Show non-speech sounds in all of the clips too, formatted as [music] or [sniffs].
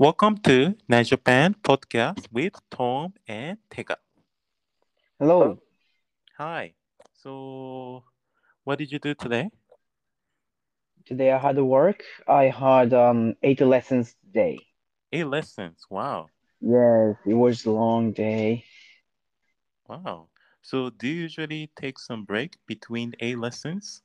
Welcome to Night Japan podcast with Tom and Tega. Hello. Hi. So, what did you do today? Today I had work. I had um eight lessons today. Eight lessons. Wow. Yes, it was a long day. Wow. So, do you usually take some break between eight lessons?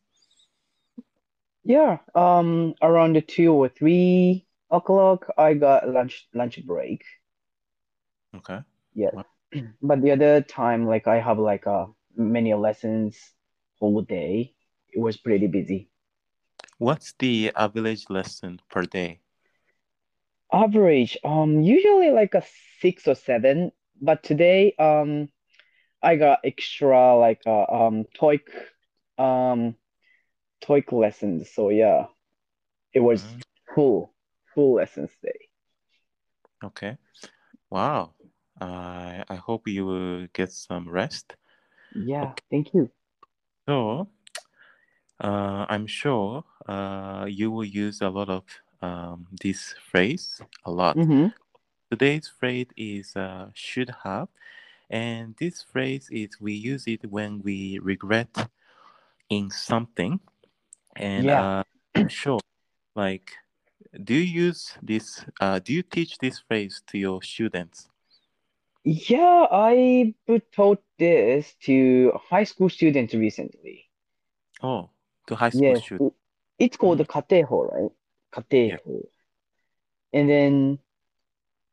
Yeah, um around the two or three o'clock I got lunch lunch break. Okay. Yeah. Wow. [clears throat] But the other time like I have like uh many lessons whole day. It was pretty busy. What's the average lesson per day? Average, um usually like a six or seven, but today um I got extra like uh, um TOEIC um TOEIC lessons. So yeah, it was Mm, full full lessons day. Okay. Wow. I I hope you will get some rest. Yeah, Okay. thank you. So, uh, I'm sure uh, you will use a lot of um, this phrase a lot. Mm-hmm. Today's phrase is uh, should have, and this phrase is we use it when we regret in something. And Yeah. uh, I'm sure, like, do you use this? Uh, do you teach this phrase to your students? Yeah, I taught this to high school students recently. Oh, to high school Yes, students. it- it's called Mm, kateho, right? yeah. And then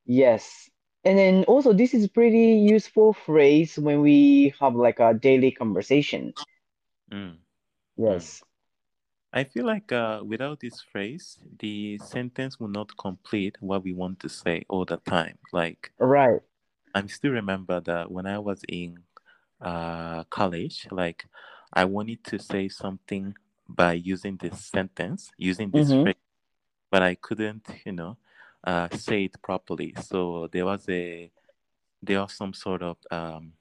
yes. And then also this is pretty useful phrase when we have like a daily conversation. Mm, mm. I feel like uh, without this phrase, the sentence will not complete what we want to say all the time. Like, Right. I still remember that when I was in uh, college, like, I wanted to say something by using this sentence, using this Mm-hmm. phrase, but I couldn't, you know, uh, say it properly. So there was a, there was some sort of um,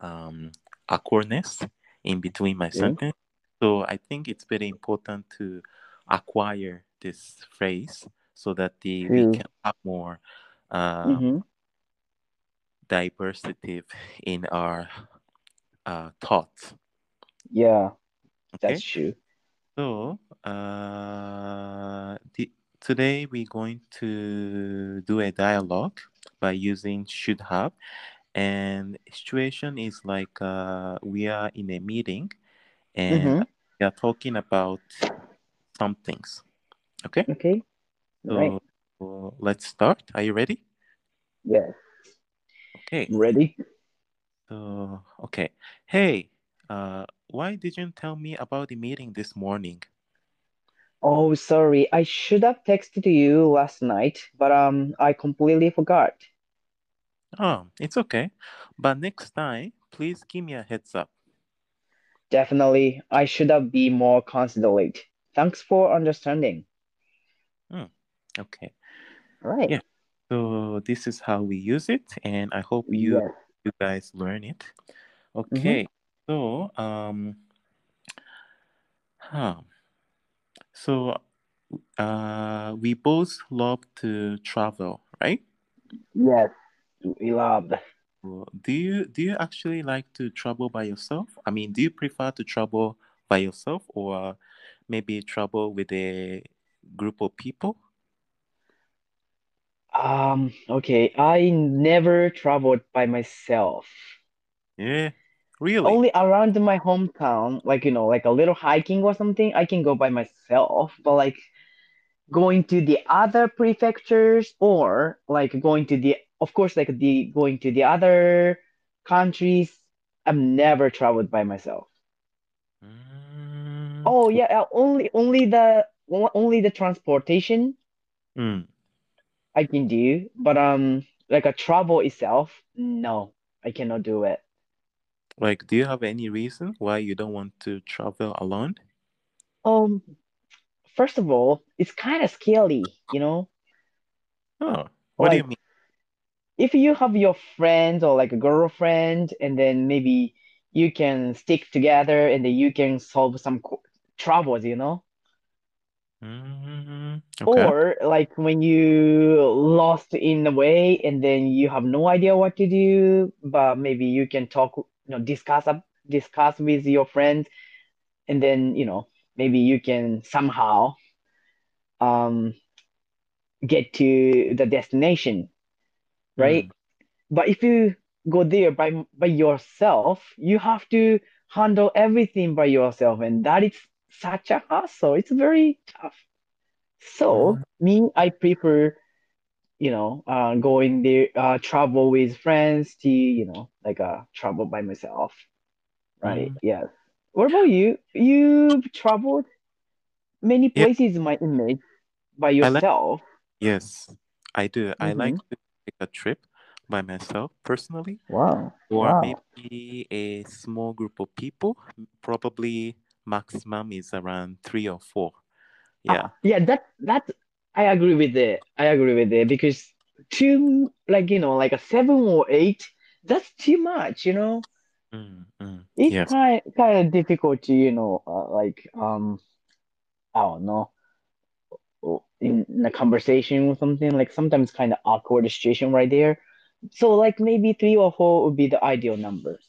um, awkwardness in between my Okay. sentence. So I think it's very important to acquire this phrase so that the, we can have more um, Mm-hmm. diversity in our uh, thoughts. Yeah, Okay, that's true. so uh, the, today we're going to do a dialogue by using should have, and situation is like uh, we are in a meeting and Mm-hmm. we are talking about some things. Okay, Okay. Right. so uh, let's start. Are you ready? Yes. Okay, Ready? so okay. Hey, uh, why didn't you tell me about the meeting this morning? Oh, sorry. I should have texted you last night, but um, I completely forgot. Oh, it's okay. But next time, please give me a heads up. Definitely, I should have been more considerate. Thanks for understanding. Hmm, okay. All right. Yeah. So this is how we use it, and I hope you you guys learn it. Mm-hmm. Okay. So um, huh. So uh, we both love to travel, right? Yes. We loved. Do you do you actually like to travel by yourself? I mean, do you prefer to travel by yourself or maybe travel with a group of people? Um, okay. I never traveled by myself. Yeah, really? Only around my hometown, like you know, like a little hiking or something, I can go by myself. But like going to the other prefectures or like going to the, of course, like the going to the other countries, I've never traveled by myself. Mm, Oh yeah, uh, only only the only the transportation mm. I can do, but um, like a travel itself, no, I cannot do it. Like, do you have any reason why you don't want to travel alone? Um, first of all, it's kind of scary, you know? Oh, what do you mean? If you have your friend or like a girlfriend, and then maybe you can stick together and then you can solve some co troubles, you know? Mm, okay. or like when you lost in a way and then you have no idea what to do but maybe you can talk you know discuss up discuss with your friends and then you know maybe you can somehow um get to the destination right Mm, but if you go there by by yourself you have to handle everything by yourself and that is such a hassle it's very tough so mm, me i prefer you know, uh, going there, uh, travel with friends to, you know, like uh, travel by myself, right? mm. Yes. What about you? You've traveled many places in my image by I like, yourself. yes, I do. I Mm-hmm. like to a trip by myself personally, Wow. or Wow. maybe a small group of people. Probably maximum is around three or four. Yeah. Ah, yeah, that that I agree with it. I agree with it because two, like you know, like a seven or eight, that's too much. You know, Mm, mm. it's Yes. kind kind of difficult to you know, uh, like um, I don't know in a conversation or something like sometimes kind of awkward situation right there so like maybe three or four would be the ideal numbers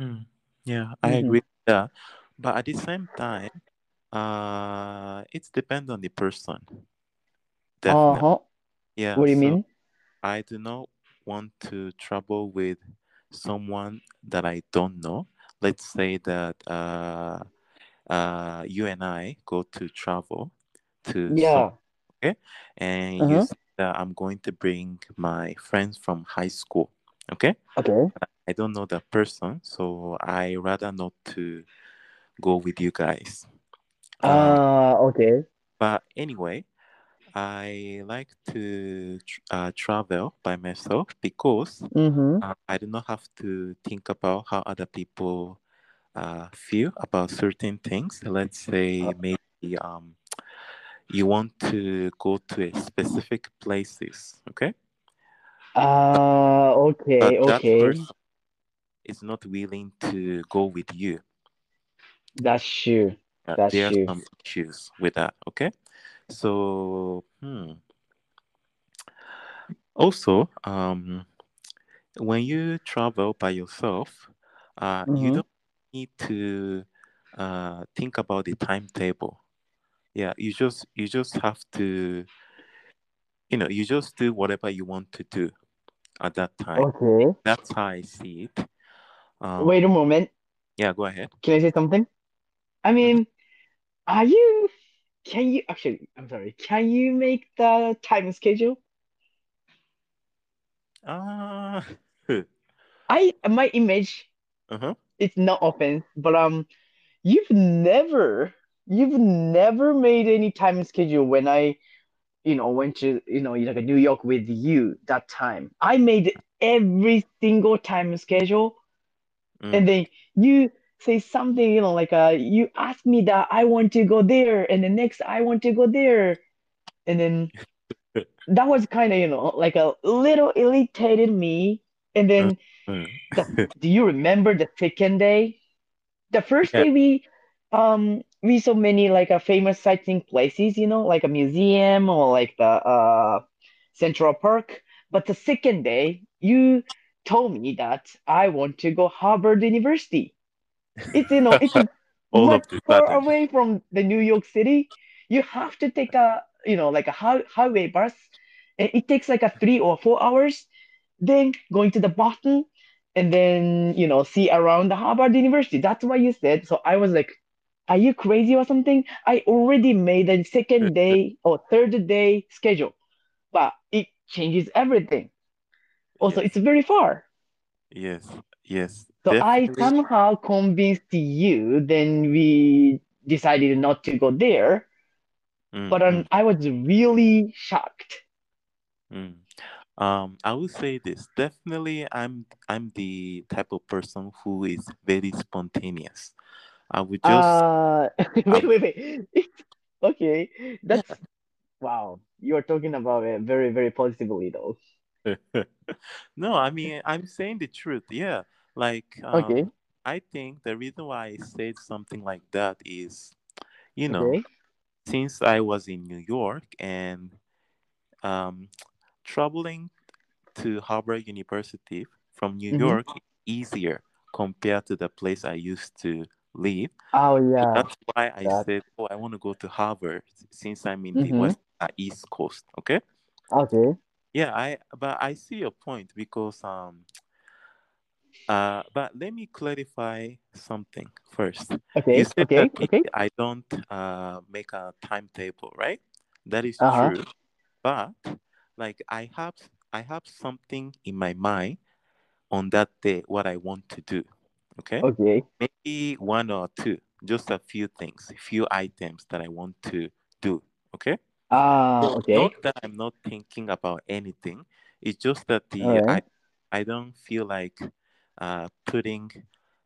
Mm. Yeah, I mm-hmm. agree with that. But at the same time, uh, it's depend on the person. Definitely. uh-huh Yeah. what do you So mean I do not want to travel with someone that I don't know. Let's say that uh, uh, you and I go to travel to yeah okay, and you uh-huh say that I'm going to bring my friends from high school, okay. okay I don't know that person, so I rather not to go with you guys. Uh, uh okay but anyway, I like to uh, travel by myself because mm-hmm uh, I do not have to think about how other people uh, feel about certain things. Let's say maybe um, you want to go to a specific places, okay? But, uh but okay that okay is not willing to go with you. that's true Uh, that's there are some issues with that, okay? So, hmm. Also, um, when you travel by yourself, uh, you mm-hmm don't need to uh, think about the timetable. Yeah, you just you just have to, you know, you just do whatever you want to do at that time. okay That's how I see it. wait Um, a moment yeah, go ahead. can i say something i mean are you can you actually i'm sorry can you make the time schedule Ah, I my image [laughs] uh-huh. it's not offense, but um you've never you've never made any time schedule when I you know went to you know like New York with you that time. I made every single time schedule Mm. and then you say something you know like uh you ask me that I want to go there and the next I want to go there and then [laughs] that was kind of you know like a little irritated me and Uh, then uh. the [laughs] do you remember the second day the first yeah. day we um we saw many like a famous sightseeing places, you know, like a museum or like the uh Central Park. But the second day, you told me that I want to go Harvard University. It's you know, it's [laughs] much far away from the New York City. You have to take a you know like a hi- highway bus. and It takes like a three or four hours. Then going to the Boston and then you know see around the Harvard University. That's why you said. So I was like, are you crazy or something? I already made a second [laughs] day or third day schedule, but it changes everything. Also, Yes, it's very far. yes, yes, So I somehow convinced you, then we decided not to go there. Mm, But um, mm, I was really shocked. mm. Um, I will say this. Definitely, I'm I'm the type of person who is very spontaneous. I would just, Uh, [laughs] wait, wait, wait. [laughs] Okay, yeah. that's wow. You're talking about it very, very positively though. [laughs] No, I mean, I'm saying the truth. Yeah, like, Okay, um, I think the reason why I said something like that is, you know, okay. since I was in New York and um, traveling to Harvard University from New Mm-hmm. York easier compared to the place I used to live. Oh So yeah. that's why I That. said, oh, I want to go to Harvard since I'm in the Mm-hmm. West uh, East Coast. Okay. Okay. Yeah, I but I see your point because um [sniffs] uh but let me clarify something first. Okay. Okay. Okay. I don't uh make a timetable, right? That is Uh-huh. true. But like I have I have something in my mind on that day what I want to do. Okay? Okay. Maybe one or two, just a few things, a few items that I want to do. Okay? Ah. So okay. not that I'm not thinking about anything. It's just that the right. I I don't feel like uh putting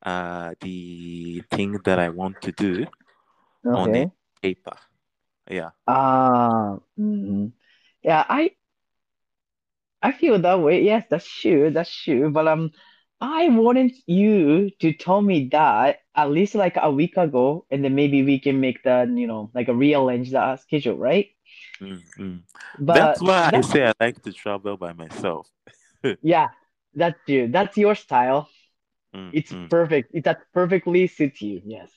uh the thing that I want to do on a paper. Yeah. Ah. mm Yeah. I I feel that way. Yes, that's true. That's true. But um, I wanted you to tell me that at least like a week ago, and then maybe we can make the, you know, like a rearrange the schedule, right? Mm, mm. But That's why I say I like to travel by myself. [laughs] yeah, that's you. That's your style. Mm, It's perfect. It that perfectly suits you. Yes.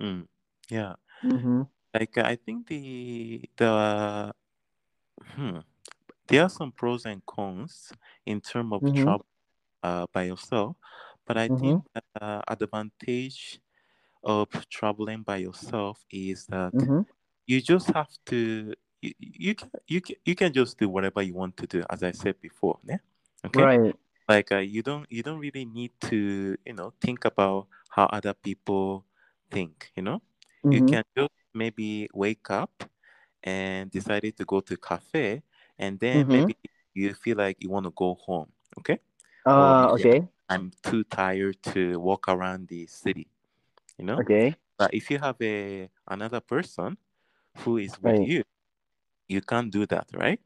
mm. Yeah. Mm-hmm. Like I think the the hmm, there are some pros and cons in terms of Mm-hmm. travel uh, by yourself, but I Mm-hmm. think the uh, advantage of traveling by yourself is that Mm-hmm. you just have to you, you can you can you can just do whatever you want to do as I said before, yeah? Okay? Right. Like uh, you don't you don't really need to, you know, think about how other people think, you know? You Mm-hmm. can just maybe wake up and decided to go to cafe and then Mm-hmm. maybe you feel like you want to go home, okay? Uh, maybe okay. I'm too tired to walk around the city, you know? Okay. But if you have a another person who is with Right. you, you can't do that, right?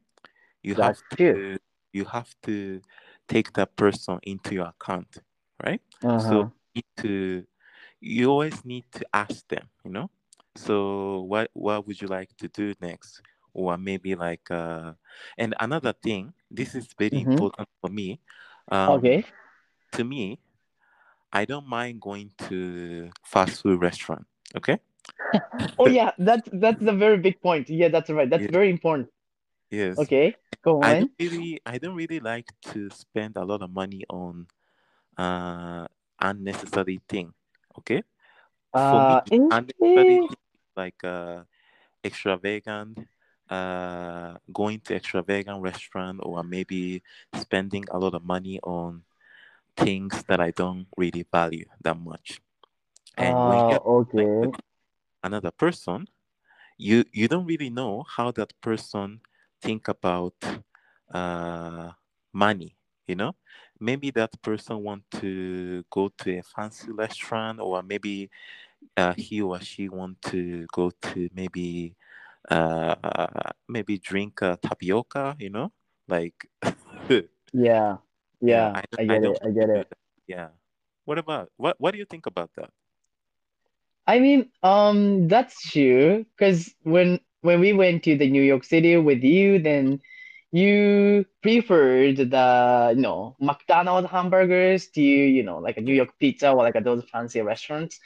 You That's have true. to you have to take that person into your account, right? So Uh-huh. you need to you always need to ask them, you know. So what what would you like to do next? Or maybe like uh and another thing, this is very Mm-hmm. important for me. Um Okay. to me, I don't mind going to fast food restaurant. Okay? [laughs] Oh yeah, that's that's a very big point. Yeah, that's right. That's Yes. very important. Yes. Okay, go I on. don't really I don't really like to spend a lot of money on uh unnecessary thing. Okay? For me, Uh, unnecessary like uh extravagant uh going to extravagant restaurant or maybe spending a lot of money on things that I don't really value that much. And when uh, you're okay. another person, you you don't really know how that person think about uh money you know maybe that person want to go to a fancy restaurant or maybe uh, he or she want to go to maybe uh maybe drink uh, tapioca you know like [laughs] Yeah, yeah i I i get don't it. I get it. [laughs] yeah what about what what do you think about that I mean, um, that's true. Because when when we went to the New York City with you, then you preferred the, you know, McDonald's hamburgers to, you know, like a New York pizza or like those fancy restaurants.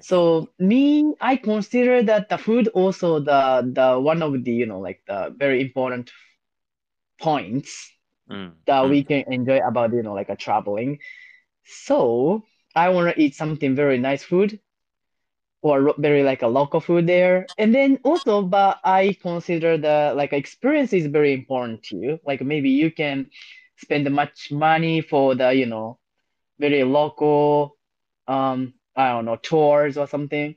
So me, I consider that the food also the the one of the, you know, like the very important points mm, that mm, we can enjoy about, you know, like a traveling. So I want to eat something very nice food or very like a local food there. And then also, but I consider the like experience is very important too. Like maybe you can spend much money for the, you know, very local, um, I don't know, tours or something.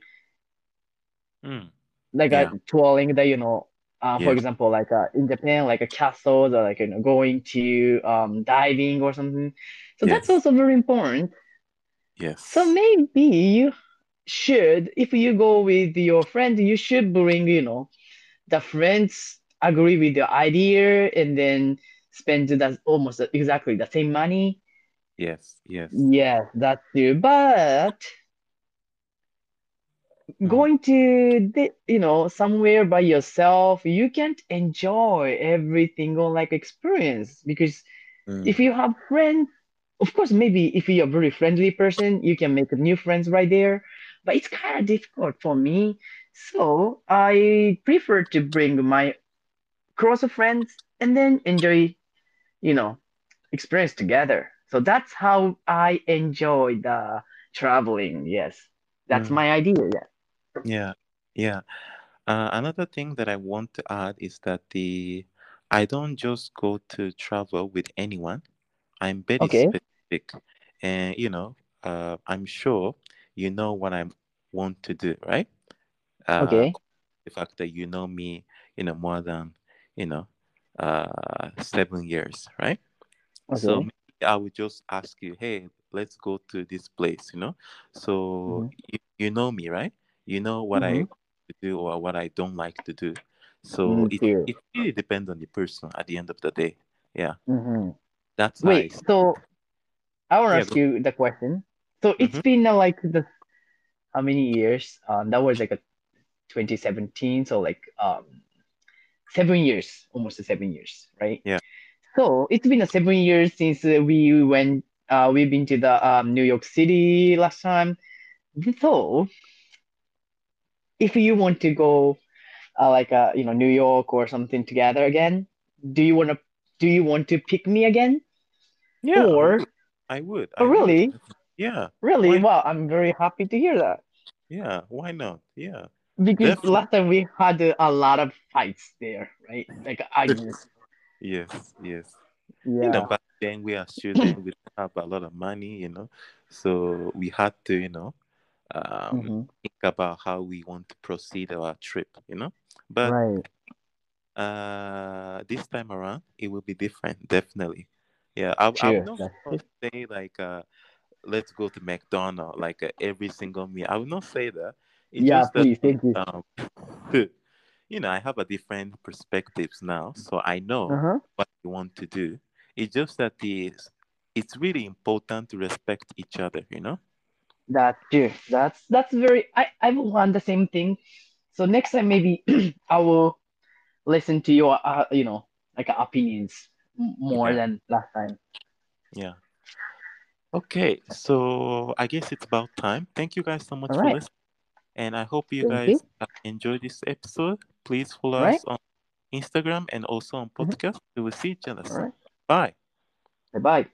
mm. like a yeah touring the you know uh for example like uh in Japan like a castles or like you know going to um diving or something so that's also very important Yes. so maybe you should if you go with your friend you should bring you know the friends agree with your idea and then spend that almost exactly the same money yes yes yes that's true but. Going to the, you know somewhere by yourself you can't enjoy every single like experience because Mm. if you have friends of course maybe if you're a very friendly person you can make new friends right there but it's kind of difficult for me. So i prefer to bring my closer friends and then enjoy you know experience together. So that's how i enjoy the traveling yes. That's Mm. my idea yeah Yeah, yeah. Uh, another thing that I want to add is that the I don't just go to travel with anyone. I'm very okay specific, and you know, uh, I'm sure you know what I want to do, right? Uh, okay the fact that you know me, you know, more than you know, uh, seven years, right? So okay maybe I would just ask you, hey, let's go to this place, you know. So mm-hmm. you, you know me, right? You know what I Mm-hmm. like to do or what I don't like to do. So Mm, it it really depends on the person at the end of the day. Yeah, Mm-hmm. that's Wait, it. so I want to Yeah. ask you the question. So it's Mm-hmm. been uh, like the how many years? Um, that was like a 2017, so like um seven years, almost seven years, right? Yeah. So it's been a seven years since uh, we went. Uh, we've been to the um, New York City last time. So if you want to go uh, like uh, you know New York or something together again, do you want to do you want to pick me again? Yeah, I Or would. I would. oh I would. really? Yeah. Really? Why? Wow, I'm very happy to hear that. Yeah. Why not? Yeah. Because Definitely. last time we had a lot of fights there, right? Like arguments. [laughs] Yes. Yes. you know, Yeah. back then we are students, we have a lot of money, you know, so we had to, you know, um, hmm think about how we want to proceed our trip, you know. But Right. uh, this time around, it will be different, definitely. Yeah, I, I would not That's not true. say like, uh, let's go to McDonald's like uh, every single meal. I would not say that. It's Yeah, just that, please. Thank you. um, [laughs] you know, I have a different perspectives now, so I know Uh-huh. what you want to do. It's just that the it's really important to respect each other, you know? That's true. That's that's very I I will want the same thing. So next time maybe [clears throat] I will listen to your uh, you know like uh, opinions more Yeah, than last time. yeah. Okay, so I guess it's about time. Thank you guys so much All for right. listening, and I hope you Thank guys uh, enjoyed this episode. Please follow right. us on Instagram and also on Mhm. podcast. We will see each other right. Bye. Bye bye.